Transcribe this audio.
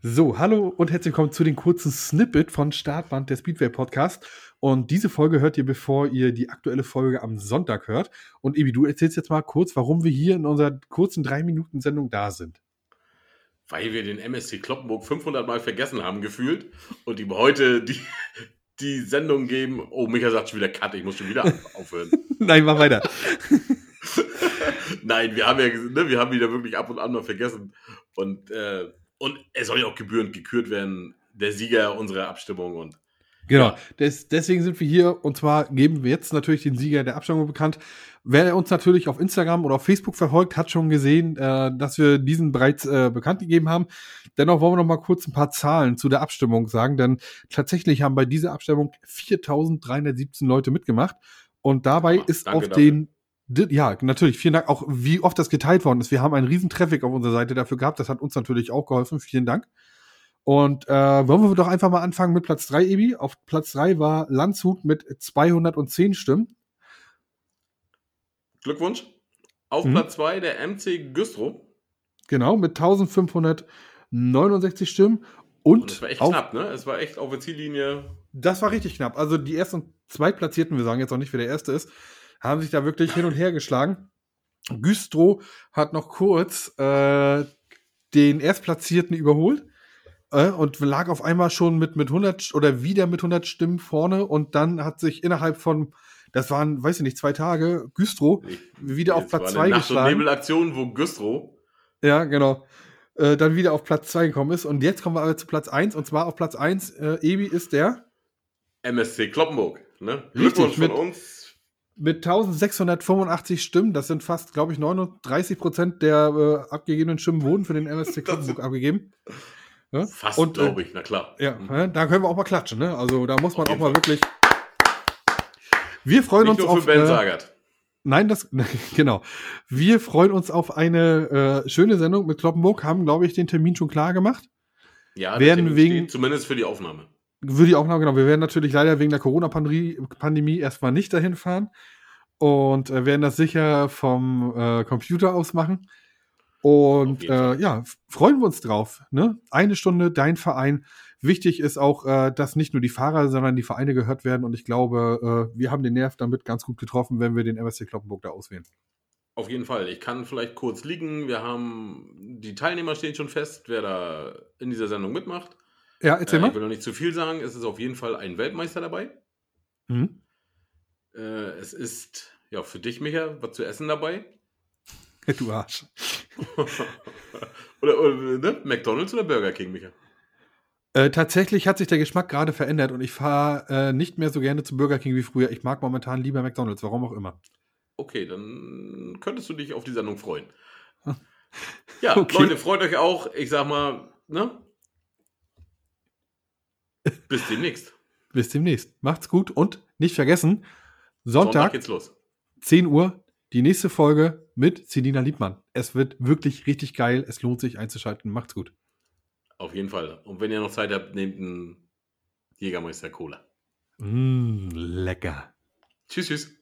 So, hallo und herzlich willkommen zu den kurzen Snippet von Startband der Speedway Podcast. Und diese Folge hört ihr, bevor ihr die aktuelle Folge am Sonntag hört. Und Ebi, du erzählst jetzt mal kurz, warum wir hier in unserer kurzen 3-Minuten-Sendung da sind. Weil wir den MSC Kloppenburg 500 Mal vergessen haben gefühlt und ihm heute die, die Sendung geben. Oh, Micha sagt schon wieder Cut, ich muss schon wieder aufhören. Nein, mach weiter. Nein, wir haben ja, ne, wir haben wieder wirklich ab und an mal vergessen. Und äh, und er soll ja auch gebührend gekürt werden, der Sieger unserer Abstimmung. Und Genau, Des, deswegen sind wir hier und zwar geben wir jetzt natürlich den Sieger der Abstimmung bekannt. Wer uns natürlich auf Instagram oder auf Facebook verfolgt, hat schon gesehen, äh, dass wir diesen bereits äh, bekannt gegeben haben. Dennoch wollen wir noch mal kurz ein paar Zahlen zu der Abstimmung sagen, denn tatsächlich haben bei dieser Abstimmung 4.317 Leute mitgemacht und dabei ja, ist auf den ja, natürlich. Vielen Dank. Auch wie oft das geteilt worden ist. Wir haben einen riesen Traffic auf unserer Seite dafür gehabt. Das hat uns natürlich auch geholfen. Vielen Dank. Und äh, wollen wir doch einfach mal anfangen mit Platz 3, Ebi. Auf Platz 3 war Landshut mit 210 Stimmen. Glückwunsch. Auf mhm. Platz 2 der MC Güstrow. Genau, mit 1569 Stimmen. Und, Und das war echt auf, knapp, ne? Es war echt auf der Ziellinie. Das war richtig knapp. Also die ersten und zweitplatzierten, wir sagen jetzt auch nicht, wer der erste ist, haben sich da wirklich hin und her geschlagen. Güstrow hat noch kurz äh, den Erstplatzierten überholt äh, und lag auf einmal schon mit, mit 100 oder wieder mit 100 Stimmen vorne und dann hat sich innerhalb von, das waren, weiß ich nicht, zwei Tage, Güstrow wieder auf Platz 2 geschlagen. Nacht- Nebelaktion, wo Güstrow. Ja, genau. Äh, dann wieder auf Platz 2 gekommen ist. Und jetzt kommen wir aber zu Platz 1. Und zwar auf Platz 1, äh, Ebi ist der MSC Kloppenburg. Ne? Glückwunsch von uns mit 1685 Stimmen, das sind fast, glaube ich, 39 Prozent der äh, abgegebenen Stimmen wurden für den MSC Kloppenburg abgegeben. Ja? Fast, äh, glaube ich, na klar. Ja, mhm. da können wir auch mal klatschen, ne? Also da muss man auch mal Fall. wirklich. Wir freuen Nicht uns nur auf. Für ben äh, Sagert. Nein, das genau. Wir freuen uns auf eine äh, schöne Sendung mit Kloppenburg. Haben, glaube ich, den Termin schon klar gemacht. Ja, werden wegen zumindest für die Aufnahme. Für die Aufnahme, genau. Wir werden natürlich leider wegen der Corona-Pandemie erstmal nicht dahin fahren und äh, werden das sicher vom äh, Computer aus machen. Und äh, ja, freuen wir uns drauf. Ne? Eine Stunde, dein Verein. Wichtig ist auch, äh, dass nicht nur die Fahrer, sondern die Vereine gehört werden. Und ich glaube, äh, wir haben den Nerv damit ganz gut getroffen, wenn wir den MSC Kloppenburg da auswählen. Auf jeden Fall. Ich kann vielleicht kurz liegen. Wir haben die Teilnehmer stehen schon fest, wer da in dieser Sendung mitmacht. Ja, erzähl äh, mal. Ich will noch nicht zu viel sagen. Es ist auf jeden Fall ein Weltmeister dabei. Mhm. Äh, es ist ja für dich, Micha, was zu essen dabei. Du Arsch. oder, oder ne? McDonalds oder Burger King, Micha? Äh, tatsächlich hat sich der Geschmack gerade verändert und ich fahre äh, nicht mehr so gerne zu Burger King wie früher. Ich mag momentan lieber McDonalds, warum auch immer. Okay, dann könntest du dich auf die Sendung freuen. Ja, okay. Leute, freut euch auch. Ich sag mal, ne? Bis demnächst. Bis demnächst. Macht's gut und nicht vergessen, Sonntag, Sonntag geht's los. 10 Uhr, die nächste Folge mit Selina Liebmann. Es wird wirklich richtig geil. Es lohnt sich einzuschalten. Macht's gut. Auf jeden Fall. Und wenn ihr noch Zeit habt, nehmt einen Jägermeister Cola. Mmh, lecker. Tschüss, tschüss.